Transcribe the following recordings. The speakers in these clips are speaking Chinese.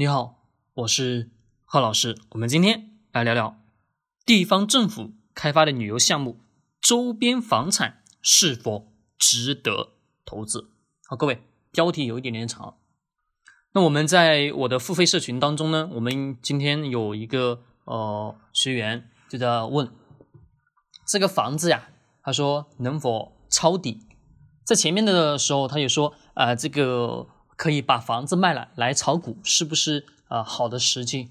你好，我是贺老师。我们今天来聊聊地方政府开发的旅游项目周边房产是否值得投资。好，各位，标题有一点点长。那我们在我的付费社群当中呢，我们今天有一个呃学员就在问这个房子呀，他说能否抄底？在前面的时候，他也说啊，这个。可以把房子卖了来炒股，是不是啊？好的时机，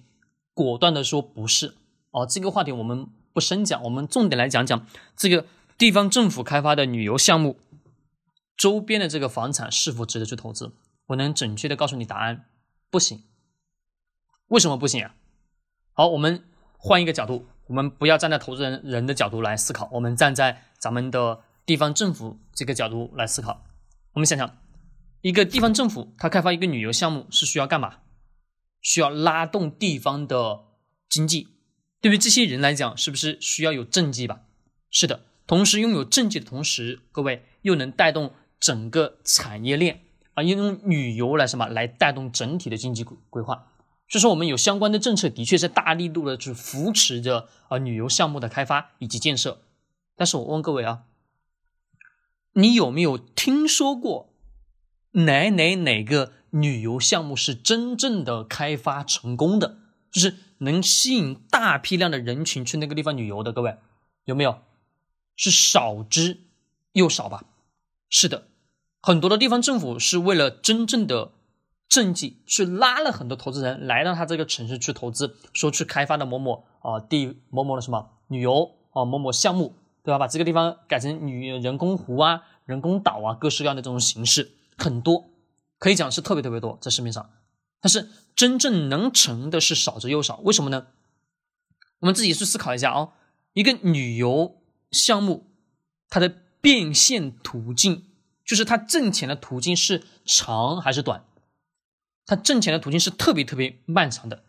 果断的说不是哦。这个话题我们不深讲，我们重点来讲讲这个地方政府开发的旅游项目周边的这个房产是否值得去投资。我能准确的告诉你答案，不行。为什么不行啊？好，我们换一个角度，我们不要站在投资人人的角度来思考，我们站在咱们的地方政府这个角度来思考。我们想想。一个地方政府，它开发一个旅游项目是需要干嘛？需要拉动地方的经济。对于这些人来讲，是不是需要有政绩吧？是的。同时拥有政绩的同时，各位又能带动整个产业链啊，用旅游来什么来带动整体的经济规规划。所以说，我们有相关的政策，的确是大力度的去扶持着啊旅游项目的开发以及建设。但是我问各位啊，你有没有听说过？哪哪哪个旅游项目是真正的开发成功的？就是能吸引大批量的人群去那个地方旅游的，各位有没有？是少之又少吧？是的，很多的地方政府是为了真正的政绩，去拉了很多投资人来到他这个城市去投资，说去开发的某某啊地某某的什么旅游啊某某项目，对吧？把这个地方改成旅人工湖啊、人工岛啊，各式各样的这种形式。很多可以讲是特别特别多在市面上，但是真正能成的是少之又少。为什么呢？我们自己去思考一下啊，一个旅游项目，它的变现途径，就是它挣钱的途径是长还是短？它挣钱的途径是特别特别漫长的。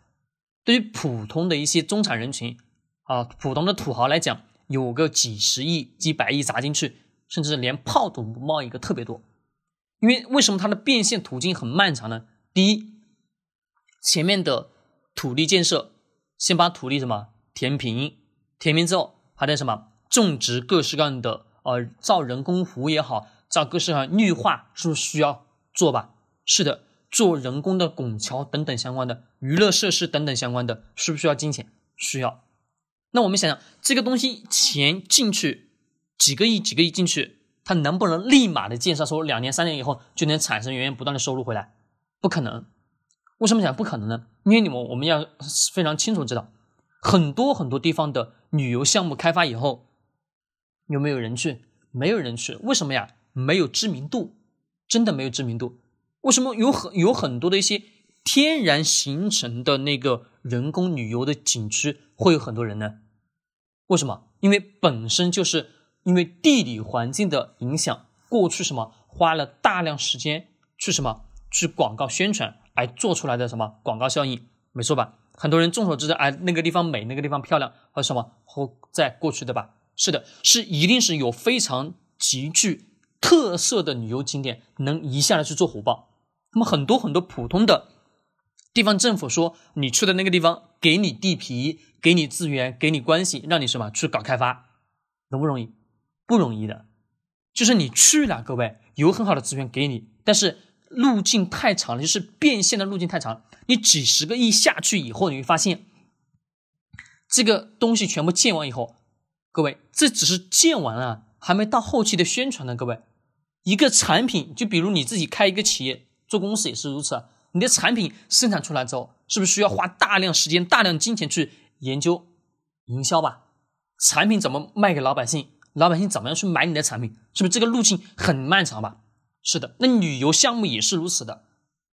对于普通的一些中产人群啊，普通的土豪来讲，有个几十亿、几百亿砸进去，甚至连炮都不冒一个，特别多。因为为什么它的变现途径很漫长呢？第一，前面的土地建设，先把土地什么填平，填平之后还得什么种植各式各样的呃造人工湖也好，造各式各样绿化，是不是需要做吧？是的，做人工的拱桥等等相关的娱乐设施等等相关的，需不需要金钱？需要。那我们想想，这个东西钱进去几个亿，几个亿进去。它能不能立马的建设，说两年三年以后就能产生源源不断的收入回来？不可能。为什么讲不可能呢？因为你们我们要非常清楚知道，很多很多地方的旅游项目开发以后，有没有人去？没有人去。为什么呀？没有知名度，真的没有知名度。为什么有很有很多的一些天然形成的那个人工旅游的景区会有很多人呢？为什么？因为本身就是。因为地理环境的影响，过去什么花了大量时间去什么去广告宣传，而做出来的什么广告效应，没错吧？很多人众所周知，哎，那个地方美，那个地方漂亮，和什么和在过去的吧？是的，是一定是有非常极具特色的旅游景点，能一下来去做火爆。那么很多很多普通的地方政府说，你去的那个地方，给你地皮，给你资源，给你关系，让你什么去搞开发，容不容易？不容易的，就是你去了，各位有很好的资源给你，但是路径太长了，就是变现的路径太长。你几十个亿下去以后，你会发现这个东西全部建完以后，各位这只是建完了，还没到后期的宣传呢。各位，一个产品，就比如你自己开一个企业做公司也是如此，你的产品生产出来之后，是不是需要花大量时间、大量金钱去研究营销吧？产品怎么卖给老百姓？老百姓怎么样去买你的产品？是不是这个路径很漫长吧？是的，那旅游项目也是如此的，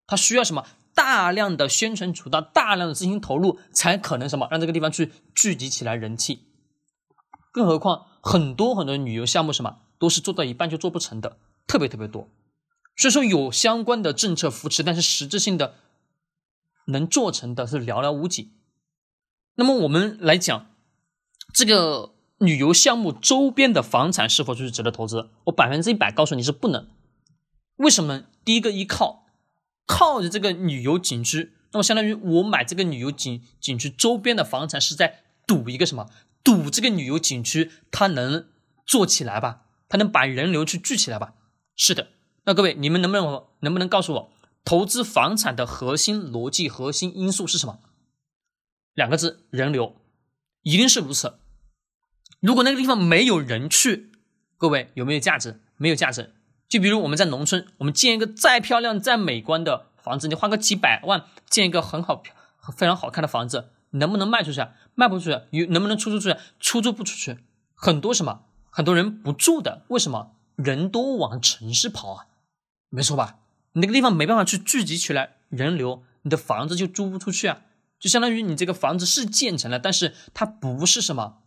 它需要什么大量的宣传渠道、大量的资金投入，才可能什么让这个地方去聚集起来人气。更何况很多很多旅游项目什么都是做到一半就做不成的，特别特别多。所以说有相关的政策扶持，但是实质性的能做成的是寥寥无几。那么我们来讲这个。旅游项目周边的房产是否就是值得投资？我百分之一百告诉你是不能。为什么？第一个依靠靠着这个旅游景区那么相当于我买这个旅游景景区周边的房产是在赌一个什么？赌这个旅游景区它能做起来吧？它能把人流去聚起来吧？是的。那各位，你们能不能能不能告诉我，投资房产的核心逻辑、核心因素是什么？两个字：人流，一定是如此。如果那个地方没有人去，各位有没有价值？没有价值。就比如我们在农村，我们建一个再漂亮、再美观的房子，你花个几百万建一个很好、非常好看的房子，能不能卖出去？卖不出去。有能不能出租出去？出租不出去。很多什么？很多人不住的，为什么？人都往城市跑啊，没错吧？你那个地方没办法去聚集起来人流，你的房子就租不出去啊。就相当于你这个房子是建成了，但是它不是什么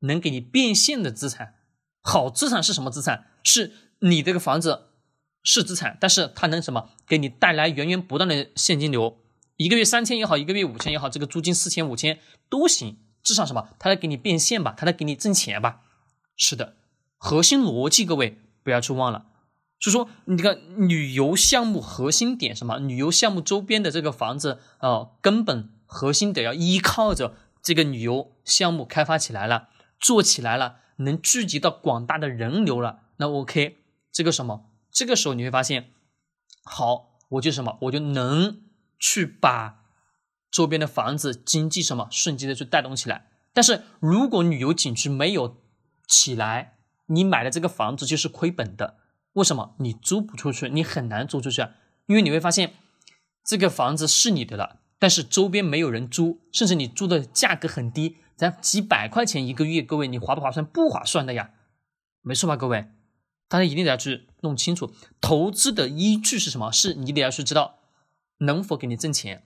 能给你变现的资产。好资产是什么资产？是。你这个房子是资产，但是它能什么给你带来源源不断的现金流？一个月三千也好，一个月五千也好，这个租金四千五千都行，至少什么？它能给你变现吧？它能给你挣钱吧？是的，核心逻辑各位不要去忘了。所以说，你这个旅游项目核心点什么？旅游项目周边的这个房子啊，根本核心得要依靠着这个旅游项目开发起来了，做起来了，能聚集到广大的人流了，那 OK。这个什么？这个时候你会发现，好，我就什么，我就能去把周边的房子经济什么瞬间的去带动起来。但是如果旅游景区没有起来，你买的这个房子就是亏本的。为什么？你租不出去，你很难租出去，因为你会发现这个房子是你的了，但是周边没有人租，甚至你租的价格很低，咱几百块钱一个月，各位你划不划算？不划算的呀，没错吧，各位？大家一定得要去弄清楚，投资的依据是什么？是你得要去知道能否给你挣钱。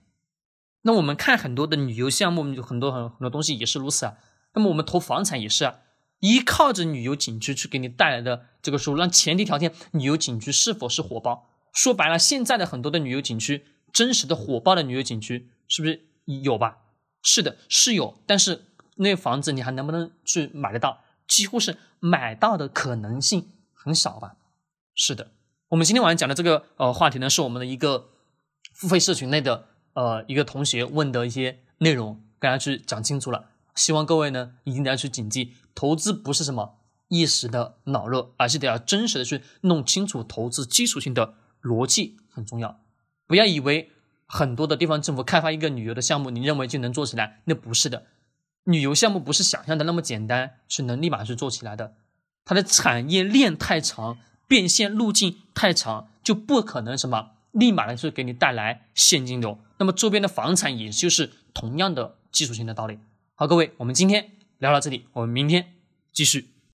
那我们看很多的旅游项目，很多很很多东西也是如此啊。那么我们投房产也是啊，依靠着旅游景区去给你带来的这个收入，让前提条件旅游景区是否是火爆。说白了，现在的很多的旅游景区，真实的火爆的旅游景区是不是有吧？是的，是有，但是那房子你还能不能去买得到？几乎是买到的可能性。很少吧？是的，我们今天晚上讲的这个呃话题呢，是我们的一个付费社群内的呃一个同学问的一些内容，大家去讲清楚了。希望各位呢一定要去谨记，投资不是什么一时的脑热，而是得要真实的去弄清楚投资基础性的逻辑很重要。不要以为很多的地方政府开发一个旅游的项目，你认为就能做起来，那不是的。旅游项目不是想象的那么简单，是能立马去做起来的。它的产业链太长，变现路径太长，就不可能什么立马的去给你带来现金流。那么周边的房产也就是同样的技术性的道理。好，各位，我们今天聊到这里，我们明天继续。